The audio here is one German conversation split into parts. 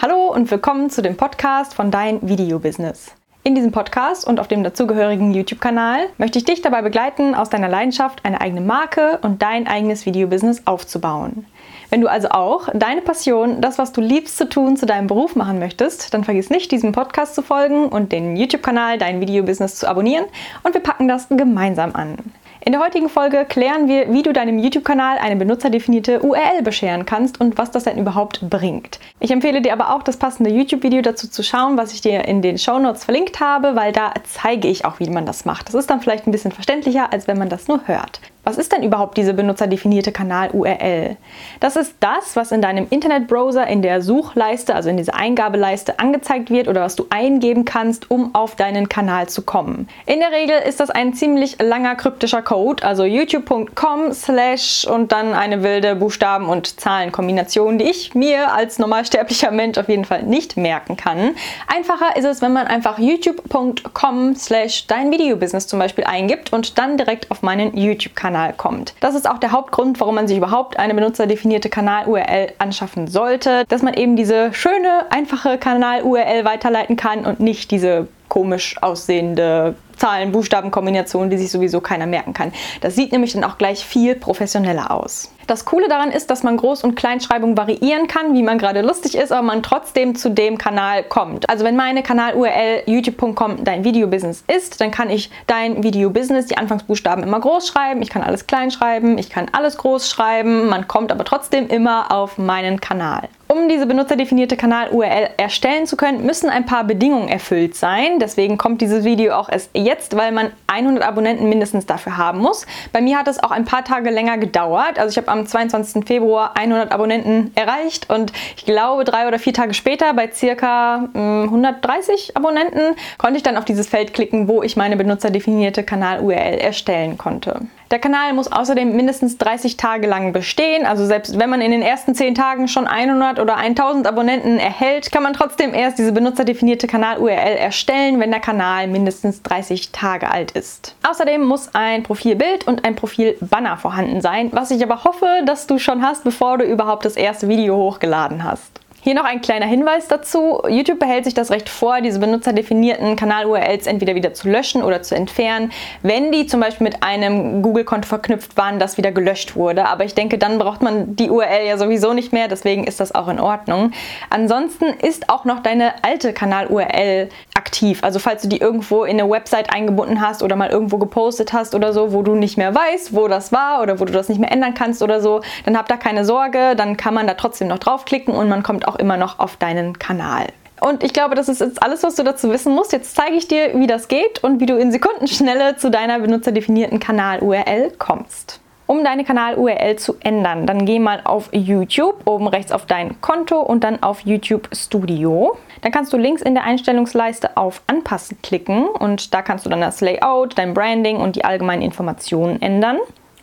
Hallo und willkommen zu dem Podcast von Dein Video-Business. In diesem Podcast und auf dem dazugehörigen YouTube-Kanal möchte ich dich dabei begleiten, aus deiner Leidenschaft eine eigene Marke und dein eigenes Video-Business aufzubauen. Wenn du also auch deine Passion, das, was du liebst zu tun, zu deinem Beruf machen möchtest, dann vergiss nicht, diesem Podcast zu folgen und den YouTube-Kanal Dein Video-Business zu abonnieren und wir packen das gemeinsam an. In der heutigen Folge klären wir, wie du deinem YouTube-Kanal eine benutzerdefinierte URL bescheren kannst und was das denn überhaupt bringt. Ich empfehle dir aber auch das passende YouTube-Video dazu zu schauen, was ich dir in den Show Notes verlinkt habe, weil da zeige ich auch, wie man das macht. Das ist dann vielleicht ein bisschen verständlicher, als wenn man das nur hört. Was ist denn überhaupt diese benutzerdefinierte Kanal-URL? Das ist das, was in deinem Internetbrowser in der Suchleiste, also in dieser Eingabeleiste angezeigt wird oder was du eingeben kannst, um auf deinen Kanal zu kommen. In der Regel ist das ein ziemlich langer kryptischer Code, also youtube.com slash und dann eine wilde Buchstaben- und Zahlenkombination, die ich mir als normalsterblicher Mensch auf jeden Fall nicht merken kann. Einfacher ist es, wenn man einfach youtube.com slash dein Videobusiness zum Beispiel eingibt und dann direkt auf meinen YouTube-Kanal Kanal kommt. Das ist auch der Hauptgrund, warum man sich überhaupt eine benutzerdefinierte Kanal-URL anschaffen sollte, dass man eben diese schöne, einfache Kanal-URL weiterleiten kann und nicht diese komisch aussehende Zahlen-Buchstaben-Kombination, die sich sowieso keiner merken kann. Das sieht nämlich dann auch gleich viel professioneller aus. Das Coole daran ist, dass man Groß- und Kleinschreibung variieren kann, wie man gerade lustig ist, aber man trotzdem zu dem Kanal kommt. Also wenn meine Kanal-URL youtube.com dein Video-Business ist, dann kann ich dein Video-Business, die Anfangsbuchstaben immer groß schreiben, ich kann alles klein schreiben, ich kann alles groß schreiben, man kommt aber trotzdem immer auf meinen Kanal. Um diese benutzerdefinierte Kanal-URL erstellen zu können, müssen ein paar Bedingungen erfüllt sein. Deswegen kommt dieses Video auch erst jetzt, weil man 100 Abonnenten mindestens dafür haben muss. Bei mir hat es auch ein paar Tage länger gedauert. Also ich habe am 22. Februar 100 Abonnenten erreicht und ich glaube drei oder vier Tage später bei circa mh, hm, 130 Abonnenten konnte ich dann auf dieses Feld klicken, wo ich meine benutzerdefinierte Kanal-URL erstellen konnte. Der Kanal muss außerdem mindestens 30 Tage lang bestehen. Also selbst wenn man in den ersten 10 Tagen schon 100 oder 1000 Abonnenten erhält, kann man trotzdem erst diese benutzerdefinierte Kanal-URL erstellen, wenn der Kanal mindestens 30 Tage alt ist. Außerdem muss ein Profilbild und ein Profilbanner vorhanden sein, was ich aber hoffe, dass du schon hast, bevor du überhaupt das erste Video hochgeladen hast. Hier noch ein kleiner Hinweis dazu. YouTube behält sich das Recht vor, diese benutzerdefinierten Kanal-URLs entweder wieder zu löschen oder zu entfernen, wenn die zum Beispiel mit einem Google-Konto verknüpft waren, das wieder gelöscht wurde. Aber ich denke, dann braucht man die URL ja sowieso nicht mehr, deswegen ist das auch in Ordnung. Ansonsten ist auch noch deine alte Kanal-URL aktiv. Also falls du die irgendwo in eine Website eingebunden hast oder mal irgendwo gepostet hast oder so, wo du nicht mehr weißt, wo das war oder wo du das nicht mehr ändern kannst oder so, dann hab da keine Sorge, dann kann man da trotzdem noch draufklicken und man kommt auch immer noch auf deinen Kanal. Und ich glaube, das ist jetzt alles, was du dazu wissen musst. Jetzt zeige ich dir, wie das geht und wie du in Sekundenschnelle zu deiner benutzerdefinierten Kanal-URL kommst. Um deine Kanal-URL zu ändern, dann geh mal auf YouTube, oben rechts auf dein Konto und dann auf YouTube Studio. Dann kannst du links in der Einstellungsleiste auf Anpassen klicken und da kannst du dann das Layout, dein Branding und die allgemeinen Informationen ändern.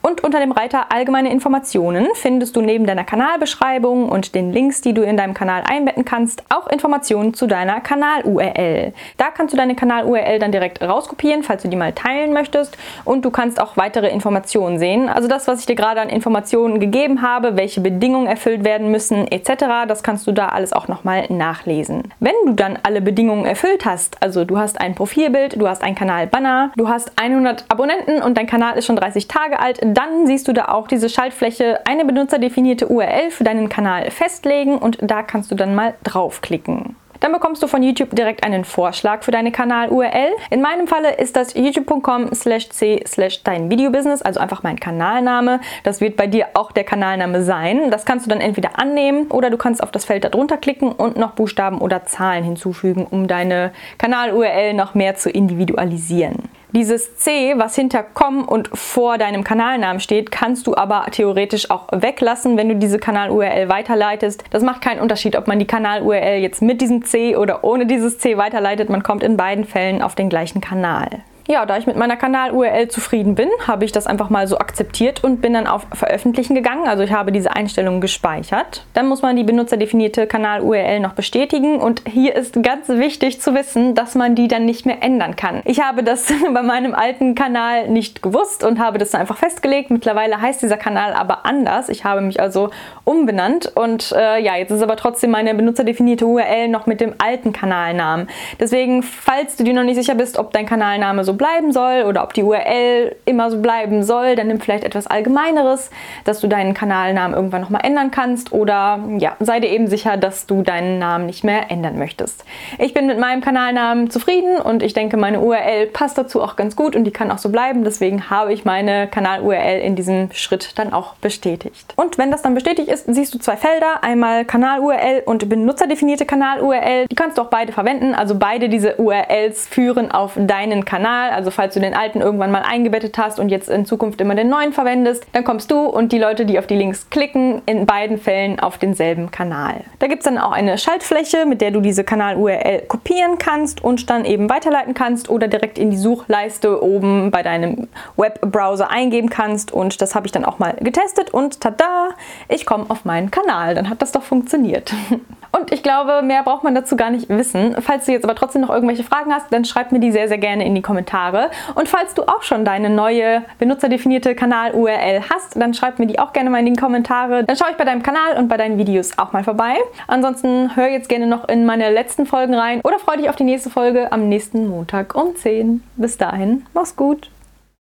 Und unter dem Reiter Allgemeine Informationen findest du neben deiner Kanalbeschreibung und den Links, die du in deinem Kanal einbetten kannst, auch Informationen zu deiner Kanal-URL. Da kannst du deine Kanal-URL dann direkt rauskopieren, falls du die mal teilen möchtest. Und du kannst auch weitere Informationen sehen. Also das, was ich dir gerade an Informationen gegeben habe, welche Bedingungen erfüllt werden müssen etc., das kannst du da alles auch nochmal nachlesen. Wenn du dann alle Bedingungen erfüllt hast, also du hast ein Profilbild, du hast ein Kanal-Banner, du hast 100 Abonnenten und dein Kanal ist schon 30 Tage alt, dann siehst du da auch diese Schaltfläche eine benutzerdefinierte URL für deinen Kanal festlegen und da kannst du dann mal draufklicken. Dann bekommst du von YouTube direkt einen Vorschlag für deine Kanal-URL. In meinem Falle ist das youtube.com slash c slash dein Videobusiness, also einfach mein Kanalname. Das wird bei dir auch der Kanalname sein. Das kannst du dann entweder annehmen oder du kannst auf das Feld darunter klicken und noch Buchstaben oder Zahlen hinzufügen, um deine Kanal-URL noch mehr zu individualisieren. Dieses C, was hinter com und vor deinem Kanalnamen steht, kannst du aber theoretisch auch weglassen, wenn du diese Kanal-URL weiterleitest. Das macht keinen Unterschied, ob man die Kanal-URL jetzt mit diesem C oder ohne dieses C weiterleitet. Man kommt in beiden Fällen auf den gleichen Kanal. Ja, da ich mit meiner Kanal-URL zufrieden bin, habe ich das einfach mal so akzeptiert und bin dann auf Veröffentlichen gegangen. Also ich habe diese Einstellungen gespeichert. Dann muss man die benutzerdefinierte Kanal-URL noch bestätigen und hier ist ganz wichtig zu wissen, dass man die dann nicht mehr ändern kann. Ich habe das bei meinem alten Kanal nicht gewusst und habe das dann einfach festgelegt. Mittlerweile heißt dieser Kanal aber anders. Ich habe mich also umbenannt und äh, ja, jetzt ist aber trotzdem meine benutzerdefinierte URL noch mit dem alten Kanalnamen. Deswegen, falls du dir noch nicht sicher bist, ob dein Kanalname so bleiben soll oder ob die URL immer so bleiben soll, dann nimm vielleicht etwas Allgemeineres, dass du deinen Kanalnamen irgendwann nochmal ändern kannst oder ja, sei dir eben sicher, dass du deinen Namen nicht mehr ändern möchtest. Ich bin mit meinem Kanalnamen zufrieden und ich denke, meine URL passt dazu auch ganz gut und die kann auch so bleiben. Deswegen habe ich meine Kanal-URL in diesem Schritt dann auch bestätigt. Und wenn das dann bestätigt ist, siehst du zwei Felder, einmal Kanal-URL und benutzerdefinierte Kanal-URL. Die kannst du auch beide verwenden, also beide diese URLs führen auf deinen Kanal. Also falls du den alten irgendwann mal eingebettet hast und jetzt in Zukunft immer den neuen verwendest, dann kommst du und die Leute, die auf die Links klicken, in beiden Fällen auf denselben Kanal. Da gibt es dann auch eine Schaltfläche, mit der du diese Kanal-URL kopieren kannst und dann eben weiterleiten kannst oder direkt in die Suchleiste oben bei deinem Webbrowser eingeben kannst. Und das habe ich dann auch mal getestet und tada, ich komme auf meinen Kanal. Dann hat das doch funktioniert. Und ich glaube, mehr braucht man dazu gar nicht wissen. Falls du jetzt aber trotzdem noch irgendwelche Fragen hast, dann schreib mir die sehr, sehr gerne in die Kommentare. Und falls du auch schon deine neue benutzerdefinierte Kanal-URL hast, dann schreib mir die auch gerne mal in die Kommentare. Dann schaue ich bei deinem Kanal und bei deinen Videos auch mal vorbei. Ansonsten hör jetzt gerne noch in meine letzten Folgen rein oder freu dich auf die nächste Folge am nächsten Montag um 10. Bis dahin, mach's gut.